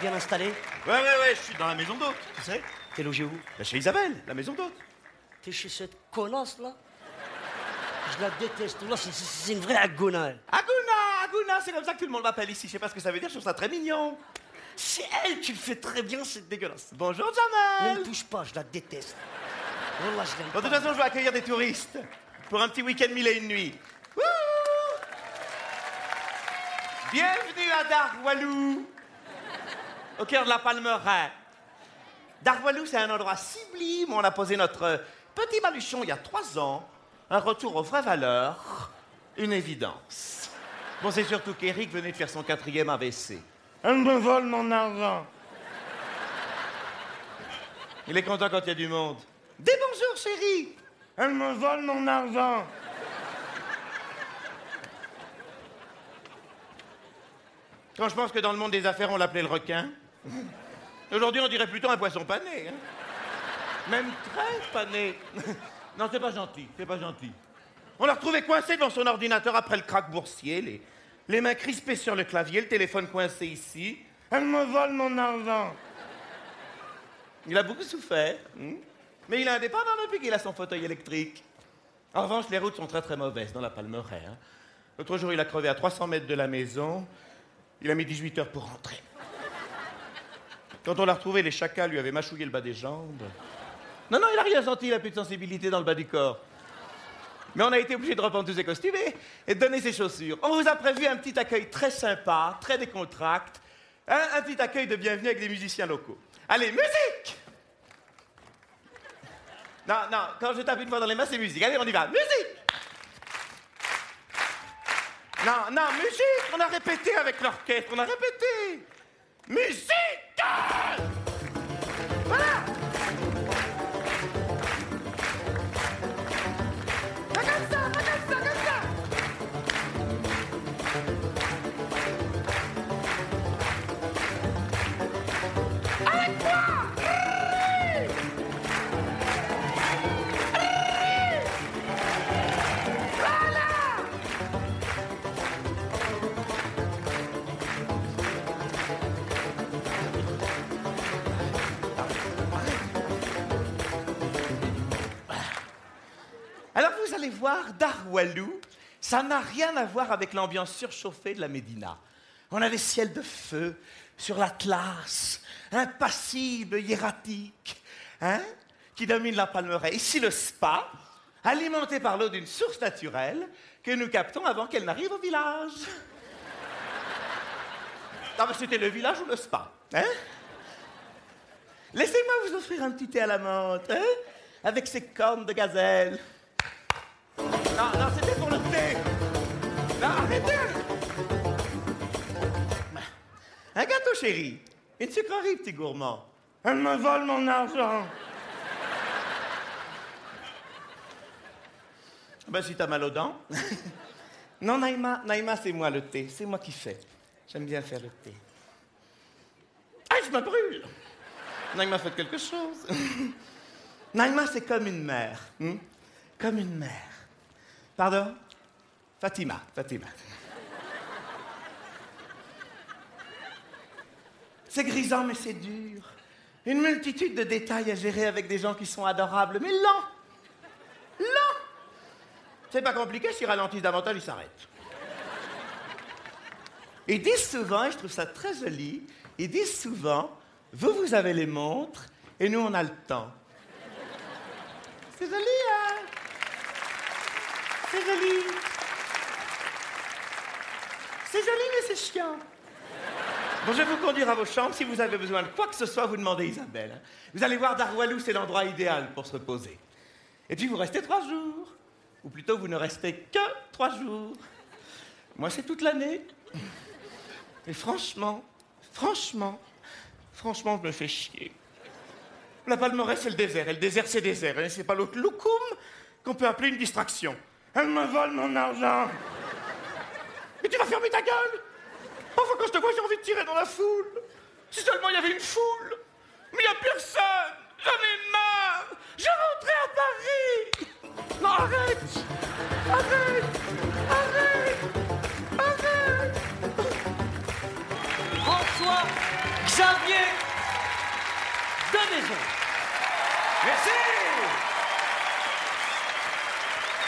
Bien installé Ouais, ouais, ouais, je suis dans la maison d'hôte, tu sais. T'es logé où? Bah, chez Isabelle, la maison d'hôte. T'es chez cette connasse là? Je la déteste. Là, c'est- une vraie agona. elle. Aguna, Aguna, c'est comme ça que tout le monde m'appelle ici. Je sais pas ce que ça veut dire, je trouve ça très mignon. C'est elle, tu le fais très bien, c'est dégueulasse. Bonjour, Ne Jamal. me touche pas, je la déteste. Wallah, je l'aime Bon, de toute façon, je vais accueillir des touristes pour un petit week-end mille et une nuits. Bienvenue à Darwalou, au cœur de la Palmeraie. Darwalou, c'est un endroit sublime où on a posé notre euh, petit baluchon il y a trois ans. Un retour aux vraies valeurs, une évidence. Bon, c'est surtout qu'Eric venait de faire son quatrième AVC. Elle me vole mon argent. Il est content quand il y a du monde. Des bonjours, chérie Elle me vole mon argent. Quand je pense que dans le monde des affaires, on l'appelait le requin. Aujourd'hui, on dirait plutôt un poisson pané. hein. Même très pané. non, c'est pas gentil, c'est pas gentil. On l'a retrouvé coincé devant son ordinateur après le crack boursier, les, mains crispées sur le clavier, le téléphone coincé ici. Elle me vole mon argent. Il a beaucoup souffert. hein. Mais il est indépendant depuis qu'il a son fauteuil électrique. En revanche, les routes sont très très mauvaises dans la Palmeraie. hein. L'autre jour, il a crevé à 300 mètres de la maison. Il a mis 18 heures pour rentrer. Quand on l'a retrouvé, les chacals lui avaient mâchouillé le bas des jambes. Non, non, il n'a rien senti, il n'a plus de sensibilité dans le bas du corps. Mais on a été obligé de reprendre tous ses costumes et, de donner ses chaussures. On vous a prévu un petit accueil très sympa, très décontracté. Hein, un petit accueil de bienvenue avec des musiciens locaux. Allez, musique Non, non, quand je tape une fois dans les mains, c'est musique. Allez, on y va. Musique Non, non, musique On a répété avec l'orchestre, on a répété Musique Voilà voir, Darwalou, ça n'a rien à voir avec l'ambiance surchauffée de la Médina. On a des ciels de feu sur l'Atlas, impassible, hiératique, hein, qui domine la Palmeraie. Ici, le spa, alimenté par l'eau d'une source naturelle que nous captons avant qu'elle n'arrive au village. Ah, c'était le village ou le spa, hein? Laissez-moi vous offrir un petit thé à la menthe, hein Avec ses cornes de gazelle. Non, non, c'était pour le thé. Non, arrêtez. Un gâteau, chéri. Une sucrerie, petit gourmand. Elle me vole mon argent. Ben, si t'as mal aux dents. non, Naïma, Naïma, c'est moi le thé. C'est moi qui fais. J'aime bien faire le thé. Ah, je me brûle. Naïma, faites quelque chose. Naïma, c'est comme une mère. hmm? Comme une mère. Pardon? Fatima, Fatima. C'est grisant, mais c'est dur. Une multitude de détails à gérer avec des gens qui sont adorables, mais lents. Lents. C'est pas compliqué, s'ils ralentissent davantage, ils s'arrêtent. Ils disent souvent, et je trouve ça très joli, ils disent souvent, vous, vous avez les montres, et nous, on a le temps. C'est joli, hein? C'est joli. C'est joli, mais c'est chiant. Bon, je vais vous conduire à vos chambres. Si vous avez besoin de quoi que ce soit, vous demandez Isabelle. Vous allez voir, Darwalou, c'est l'endroit idéal pour se reposer. Et puis, vous restez trois jours. Ou plutôt, vous ne restez que trois jours. Moi, c'est toute l'année. Et franchement, franchement, franchement, je me fais chier. La Palmeraie, c'est le désert. Et le désert, c'est désert. Et c'est pas l'autre loukoum qu'on peut appeler une distraction. Elle me vole mon argent. Mais tu vas fermer ta gueule Parfois, quand je te vois, j'ai envie de tirer dans la foule. Si seulement il y avait une foule. Mais il n'y a personne J'en ai marre Je rentrais à Paris Non, arrête Arrête Arrête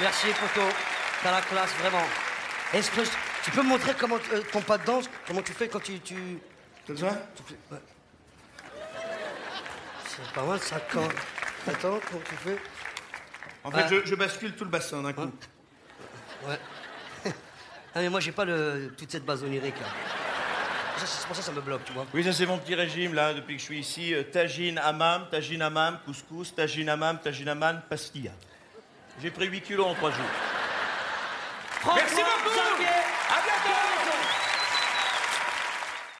Merci, Poto. T'as la classe, vraiment. Est-ce que tu peux me montrer comment euh, ton pas de danse, comment tu fais quand tu. tu... Comme ça tu fais- ouais. C'est pas mal, ça quand. Attends, comment tu fais? En fait, Ah. je, je bascule tout le bassin d'un coup. Ouais. ah, mais moi, j'ai pas le, toute cette base onirique, là. C'est pour ça que ça me bloque, tu vois. Oui, ça c'est mon petit régime là, depuis que je suis ici. Euh, tagine, hammam, tagine, hammam, couscous, tagine, hammam, tagine, hammam, pastilla. J'ai pris 8 kilos en 3 jours.